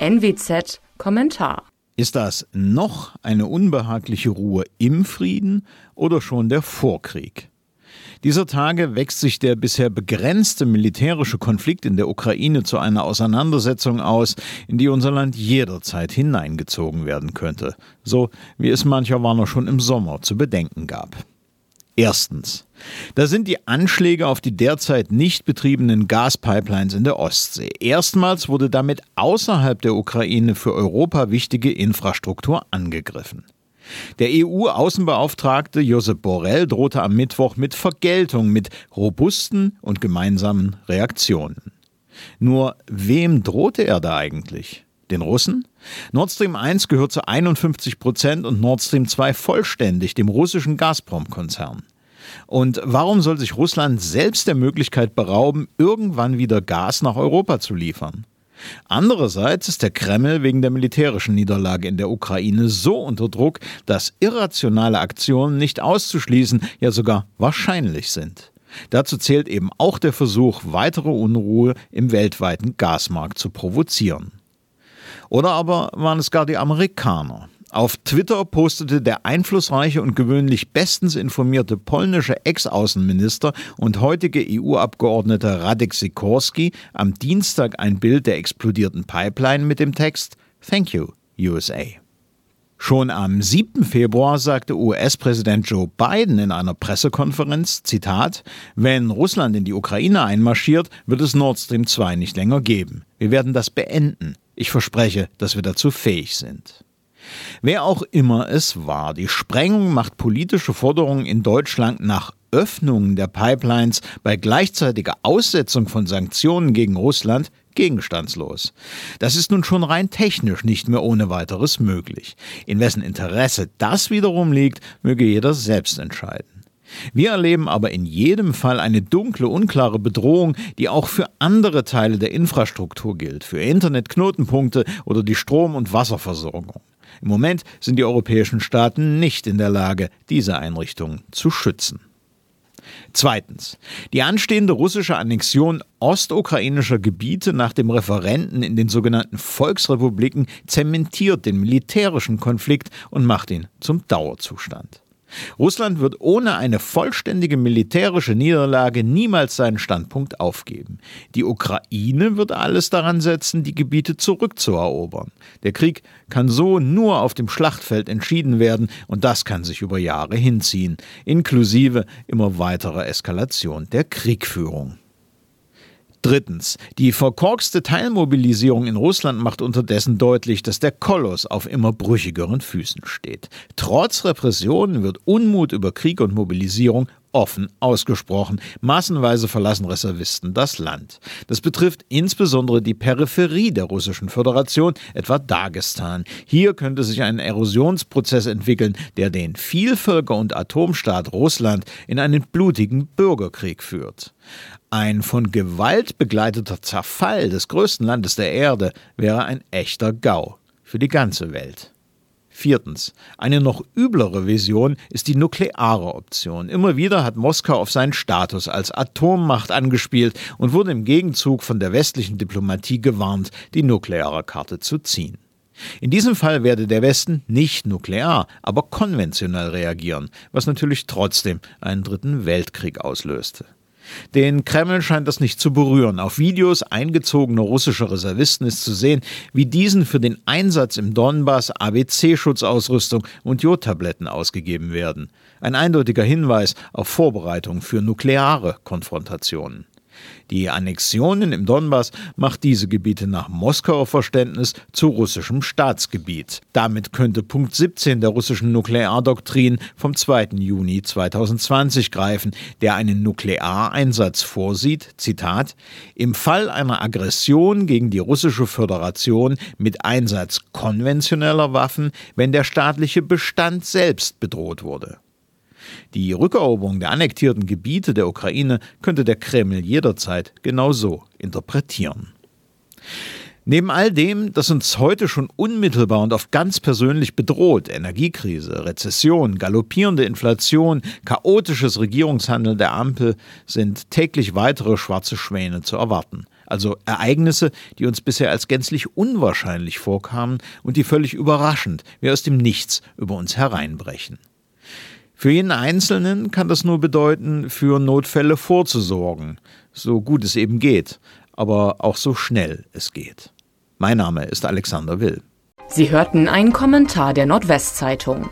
NWZ Kommentar. Ist das noch eine unbehagliche Ruhe im Frieden oder schon der Vorkrieg? Dieser Tage wächst sich der bisher begrenzte militärische Konflikt in der Ukraine zu einer Auseinandersetzung aus, in die unser Land jederzeit hineingezogen werden könnte, so wie es mancher Warner schon im Sommer zu bedenken gab. Erstens. Da sind die Anschläge auf die derzeit nicht betriebenen Gaspipelines in der Ostsee. Erstmals wurde damit außerhalb der Ukraine für Europa wichtige Infrastruktur angegriffen. Der EU-Außenbeauftragte Josep Borrell drohte am Mittwoch mit Vergeltung, mit robusten und gemeinsamen Reaktionen. Nur wem drohte er da eigentlich? Den Russen? Nord Stream 1 gehört zu 51 Prozent und Nord Stream 2 vollständig dem russischen Gazprom-Konzern. Und warum soll sich Russland selbst der Möglichkeit berauben, irgendwann wieder Gas nach Europa zu liefern? Andererseits ist der Kreml wegen der militärischen Niederlage in der Ukraine so unter Druck, dass irrationale Aktionen nicht auszuschließen, ja sogar wahrscheinlich sind. Dazu zählt eben auch der Versuch, weitere Unruhe im weltweiten Gasmarkt zu provozieren. Oder aber waren es gar die Amerikaner? Auf Twitter postete der einflussreiche und gewöhnlich bestens informierte polnische Ex-Außenminister und heutige EU-Abgeordnete Radek Sikorski am Dienstag ein Bild der explodierten Pipeline mit dem Text Thank you, USA. Schon am 7. Februar sagte US-Präsident Joe Biden in einer Pressekonferenz, Zitat, wenn Russland in die Ukraine einmarschiert, wird es Nord Stream 2 nicht länger geben. Wir werden das beenden. Ich verspreche, dass wir dazu fähig sind. Wer auch immer es war, die Sprengung macht politische Forderungen in Deutschland nach Öffnungen der Pipelines bei gleichzeitiger Aussetzung von Sanktionen gegen Russland gegenstandslos. Das ist nun schon rein technisch nicht mehr ohne weiteres möglich. In wessen Interesse das wiederum liegt, möge jeder selbst entscheiden. Wir erleben aber in jedem Fall eine dunkle, unklare Bedrohung, die auch für andere Teile der Infrastruktur gilt, für Internetknotenpunkte oder die Strom- und Wasserversorgung. Im Moment sind die europäischen Staaten nicht in der Lage, diese Einrichtungen zu schützen. Zweitens. Die anstehende russische Annexion ostukrainischer Gebiete nach dem Referenten in den sogenannten Volksrepubliken zementiert den militärischen Konflikt und macht ihn zum Dauerzustand. Russland wird ohne eine vollständige militärische Niederlage niemals seinen Standpunkt aufgeben. Die Ukraine wird alles daran setzen, die Gebiete zurückzuerobern. Der Krieg kann so nur auf dem Schlachtfeld entschieden werden und das kann sich über Jahre hinziehen, inklusive immer weiterer Eskalation der Kriegführung. Drittens. Die verkorkste Teilmobilisierung in Russland macht unterdessen deutlich, dass der Koloss auf immer brüchigeren Füßen steht. Trotz Repressionen wird Unmut über Krieg und Mobilisierung offen ausgesprochen. Massenweise verlassen Reservisten das Land. Das betrifft insbesondere die Peripherie der Russischen Föderation, etwa Dagestan. Hier könnte sich ein Erosionsprozess entwickeln, der den Vielvölker- und Atomstaat Russland in einen blutigen Bürgerkrieg führt. Ein von Gewalt begleiteter Zerfall des größten Landes der Erde wäre ein echter Gau für die ganze Welt. Viertens. Eine noch üblere Vision ist die nukleare Option. Immer wieder hat Moskau auf seinen Status als Atommacht angespielt und wurde im Gegenzug von der westlichen Diplomatie gewarnt, die nukleare Karte zu ziehen. In diesem Fall werde der Westen nicht nuklear, aber konventionell reagieren, was natürlich trotzdem einen dritten Weltkrieg auslöste. Den Kreml scheint das nicht zu berühren. Auf Videos eingezogener russischer Reservisten ist zu sehen, wie diesen für den Einsatz im Donbass ABC-Schutzausrüstung und Jodtabletten ausgegeben werden. Ein eindeutiger Hinweis auf Vorbereitungen für nukleare Konfrontationen. Die Annexionen im Donbass macht diese Gebiete nach Moskauer Verständnis zu russischem Staatsgebiet. Damit könnte Punkt 17 der russischen Nukleardoktrin vom 2. Juni 2020 greifen, der einen Nukleareinsatz vorsieht, Zitat, im Fall einer Aggression gegen die russische Föderation mit Einsatz konventioneller Waffen, wenn der staatliche Bestand selbst bedroht wurde. Die Rückeroberung der annektierten Gebiete der Ukraine könnte der Kreml jederzeit genau so interpretieren. Neben all dem, das uns heute schon unmittelbar und oft ganz persönlich bedroht, Energiekrise, Rezession, galoppierende Inflation, chaotisches Regierungshandeln der Ampel, sind täglich weitere schwarze Schwäne zu erwarten. Also Ereignisse, die uns bisher als gänzlich unwahrscheinlich vorkamen und die völlig überraschend, wie aus dem Nichts, über uns hereinbrechen. Für jeden Einzelnen kann das nur bedeuten, für Notfälle vorzusorgen, so gut es eben geht, aber auch so schnell es geht. Mein Name ist Alexander Will. Sie hörten einen Kommentar der Nordwestzeitung.